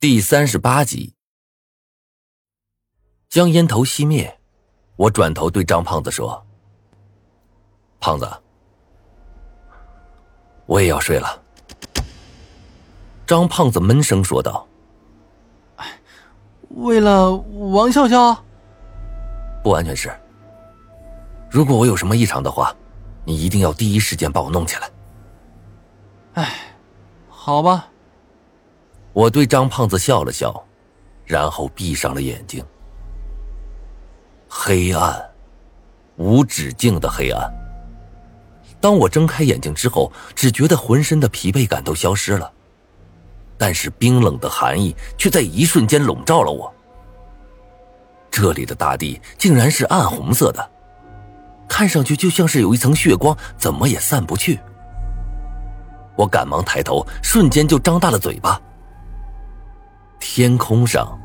第三十八集，将烟头熄灭，我转头对张胖子说：“胖子，我也要睡了。”张胖子闷声说道：“为了王笑笑，不完全是。如果我有什么异常的话，你一定要第一时间把我弄起来。”哎，好吧。我对张胖子笑了笑，然后闭上了眼睛。黑暗，无止境的黑暗。当我睁开眼睛之后，只觉得浑身的疲惫感都消失了，但是冰冷的寒意却在一瞬间笼罩了我。这里的大地竟然是暗红色的，看上去就像是有一层血光，怎么也散不去。我赶忙抬头，瞬间就张大了嘴巴。天空上，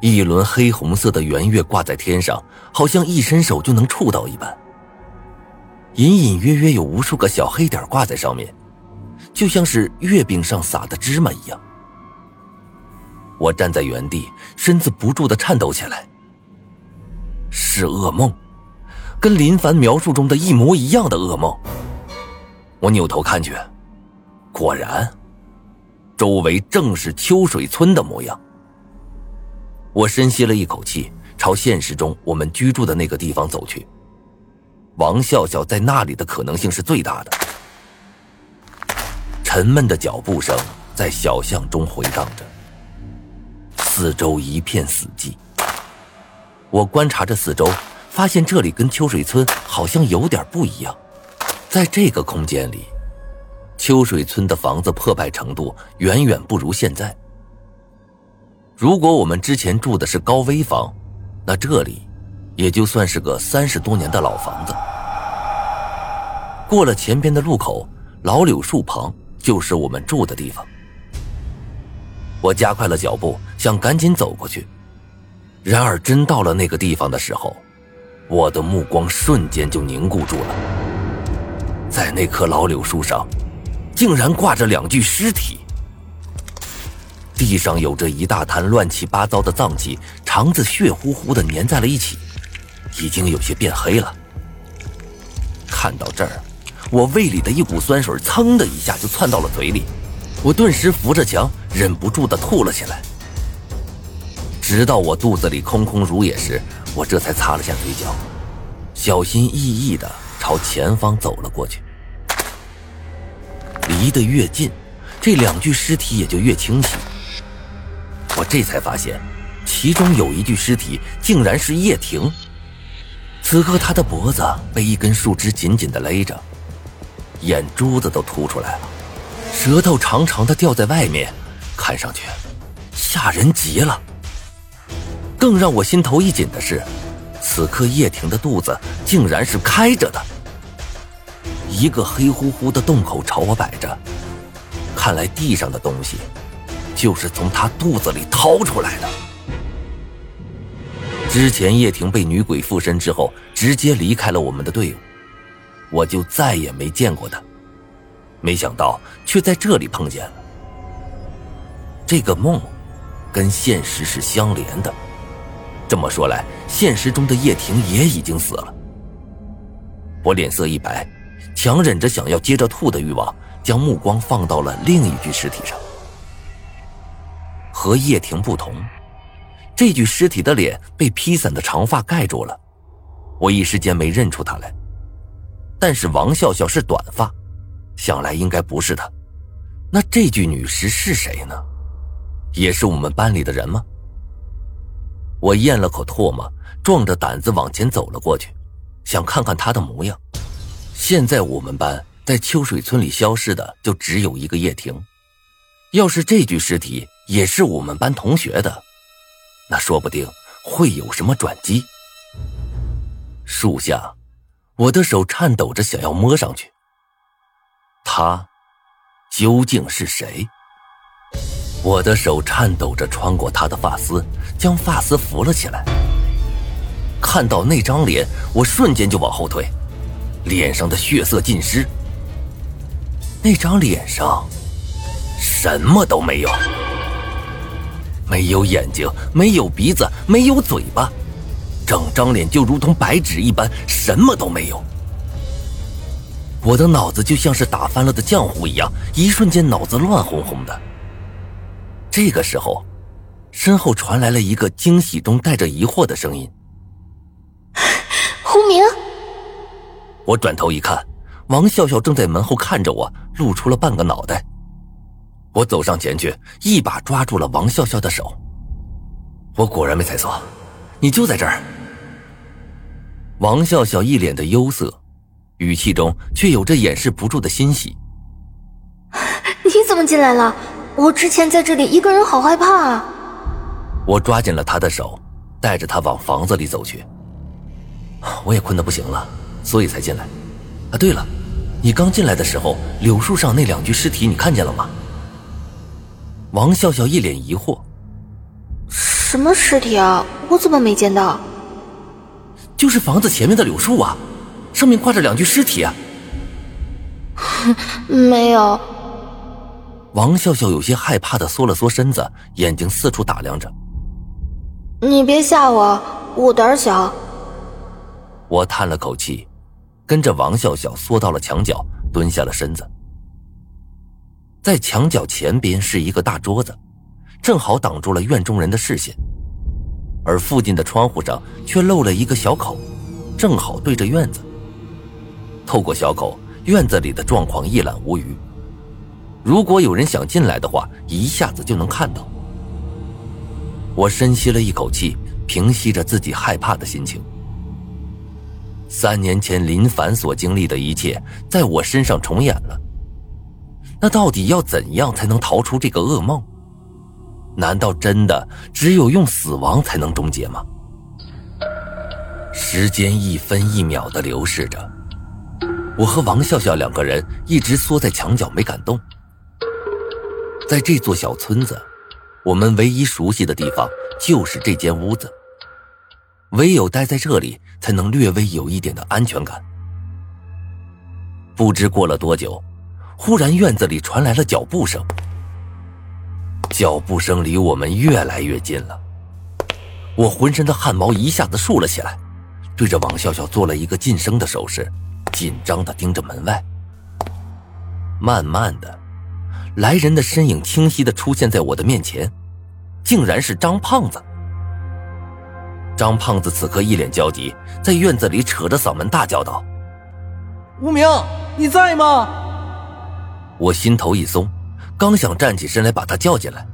一轮黑红色的圆月挂在天上，好像一伸手就能触到一般。隐隐约约有无数个小黑点挂在上面，就像是月饼上撒的芝麻一样。我站在原地，身子不住的颤抖起来。是噩梦，跟林凡描述中的一模一样的噩梦。我扭头看去，果然。周围正是秋水村的模样。我深吸了一口气，朝现实中我们居住的那个地方走去。王笑笑在那里的可能性是最大的。沉闷的脚步声在小巷中回荡着，四周一片死寂。我观察着四周，发现这里跟秋水村好像有点不一样。在这个空间里。秋水村的房子破败程度远远不如现在。如果我们之前住的是高危房，那这里也就算是个三十多年的老房子。过了前边的路口，老柳树旁就是我们住的地方。我加快了脚步，想赶紧走过去。然而，真到了那个地方的时候，我的目光瞬间就凝固住了。在那棵老柳树上。竟然挂着两具尸体，地上有着一大滩乱七八糟的脏器，肠子血乎乎的粘在了一起，已经有些变黑了。看到这儿，我胃里的一股酸水噌的一下就窜到了嘴里，我顿时扶着墙，忍不住的吐了起来。直到我肚子里空空如也时，我这才擦了下嘴角，小心翼翼的朝前方走了过去。离得越近，这两具尸体也就越清晰。我这才发现，其中有一具尸体竟然是叶婷。此刻她的脖子被一根树枝紧紧的勒着，眼珠子都凸出来了，舌头长长的吊在外面，看上去吓人极了。更让我心头一紧的是，此刻叶婷的肚子竟然是开着的。一个黑乎乎的洞口朝我摆着，看来地上的东西就是从他肚子里掏出来的。之前叶婷被女鬼附身之后，直接离开了我们的队伍，我就再也没见过她。没想到却在这里碰见了。这个梦跟现实是相连的，这么说来，现实中的叶婷也已经死了。我脸色一白。强忍着想要接着吐的欲望，将目光放到了另一具尸体上。和叶婷不同，这具尸体的脸被披散的长发盖住了，我一时间没认出她来。但是王笑笑是短发，想来应该不是她。那这具女尸是谁呢？也是我们班里的人吗？我咽了口唾沫，壮着胆子往前走了过去，想看看她的模样。现在我们班在秋水村里消失的就只有一个叶婷，要是这具尸体也是我们班同学的，那说不定会有什么转机。树下，我的手颤抖着想要摸上去。他究竟是谁？我的手颤抖着穿过他的发丝，将发丝扶了起来。看到那张脸，我瞬间就往后退。脸上的血色尽失，那张脸上什么都没有。没有眼睛，没有鼻子，没有嘴巴，整张脸就如同白纸一般，什么都没有。我的脑子就像是打翻了的浆糊一样，一瞬间脑子乱哄哄的。这个时候，身后传来了一个惊喜中带着疑惑的声音：“胡明。”我转头一看，王笑笑正在门后看着我，露出了半个脑袋。我走上前去，一把抓住了王笑笑的手。我果然没猜错，你就在这儿。王笑笑一脸的忧色，语气中却有着掩饰不住的欣喜。你怎么进来了？我之前在这里一个人好害怕啊！我抓紧了他的手，带着他往房子里走去。我也困得不行了，所以才进来。啊，对了，你刚进来的时候，柳树上那两具尸体你看见了吗？王笑笑一脸疑惑：“什么尸体啊？我怎么没见到？”“就是房子前面的柳树啊，上面挂着两具尸体啊。”“没有。”王笑笑有些害怕的缩了缩身子，眼睛四处打量着。“你别吓我，我胆小。”我叹了口气，跟着王笑笑缩到了墙角，蹲下了身子。在墙角前边是一个大桌子，正好挡住了院中人的视线，而附近的窗户上却漏了一个小口，正好对着院子。透过小口，院子里的状况一览无余。如果有人想进来的话，一下子就能看到。我深吸了一口气，平息着自己害怕的心情。三年前林凡所经历的一切，在我身上重演了。那到底要怎样才能逃出这个噩梦？难道真的只有用死亡才能终结吗？时间一分一秒的流逝着，我和王笑笑两个人一直缩在墙角没敢动。在这座小村子，我们唯一熟悉的地方就是这间屋子，唯有待在这里，才能略微有一点的安全感。不知过了多久。忽然，院子里传来了脚步声。脚步声离我们越来越近了，我浑身的汗毛一下子竖了起来，对着王笑笑做了一个噤声的手势，紧张的盯着门外。慢慢的，来人的身影清晰的出现在我的面前，竟然是张胖子。张胖子此刻一脸焦急，在院子里扯着嗓门大叫道：“无名，你在吗？”我心头一松，刚想站起身来把他叫进来，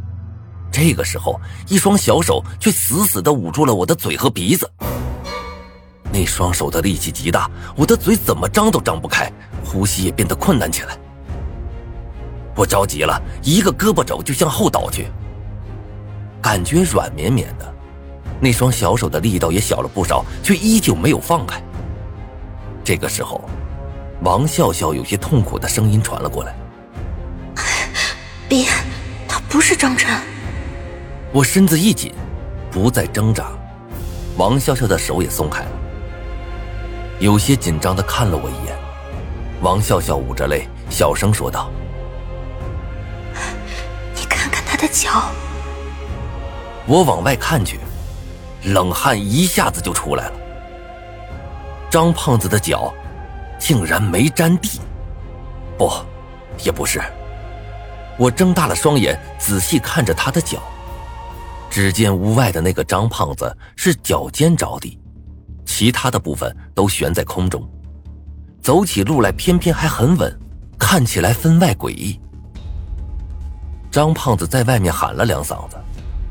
这个时候，一双小手却死死地捂住了我的嘴和鼻子。那双手的力气极大，我的嘴怎么张都张不开，呼吸也变得困难起来。我着急了，一个胳膊肘就向后倒去，感觉软绵绵的，那双小手的力道也小了不少，却依旧没有放开。这个时候，王笑笑有些痛苦的声音传了过来。别，他不是张晨。我身子一紧，不再挣扎，王笑笑的手也松开了，有些紧张的看了我一眼。王笑笑捂着泪，小声说道：“你看看他的脚。”我往外看去，冷汗一下子就出来了。张胖子的脚，竟然没沾地，不，也不是。我睁大了双眼，仔细看着他的脚，只见屋外的那个张胖子是脚尖着地，其他的部分都悬在空中，走起路来偏偏还很稳，看起来分外诡异。张胖子在外面喊了两嗓子，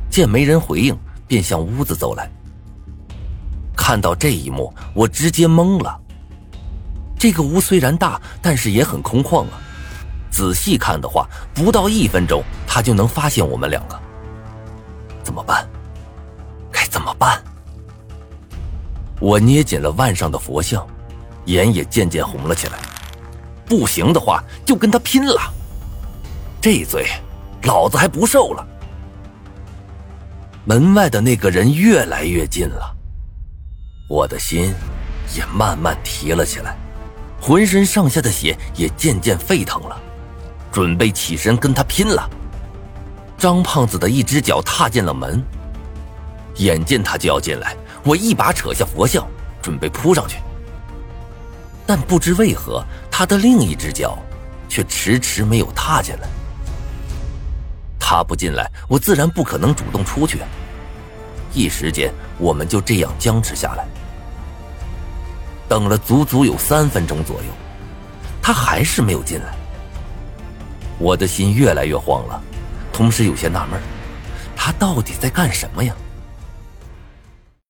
见没人回应，便向屋子走来。看到这一幕，我直接懵了。这个屋虽然大，但是也很空旷啊。仔细看的话，不到一分钟，他就能发现我们两个。怎么办？该怎么办？我捏紧了腕上的佛像，眼也渐渐红了起来。不行的话，就跟他拼了！这罪，老子还不受了。门外的那个人越来越近了，我的心也慢慢提了起来，浑身上下的血也渐渐沸腾了。准备起身跟他拼了，张胖子的一只脚踏进了门。眼见他就要进来，我一把扯下佛像，准备扑上去。但不知为何，他的另一只脚却迟迟没有踏进来。他不进来，我自然不可能主动出去。一时间，我们就这样僵持下来，等了足足有三分钟左右，他还是没有进来。我的心越来越慌了，同时有些纳闷他到底在干什么呀？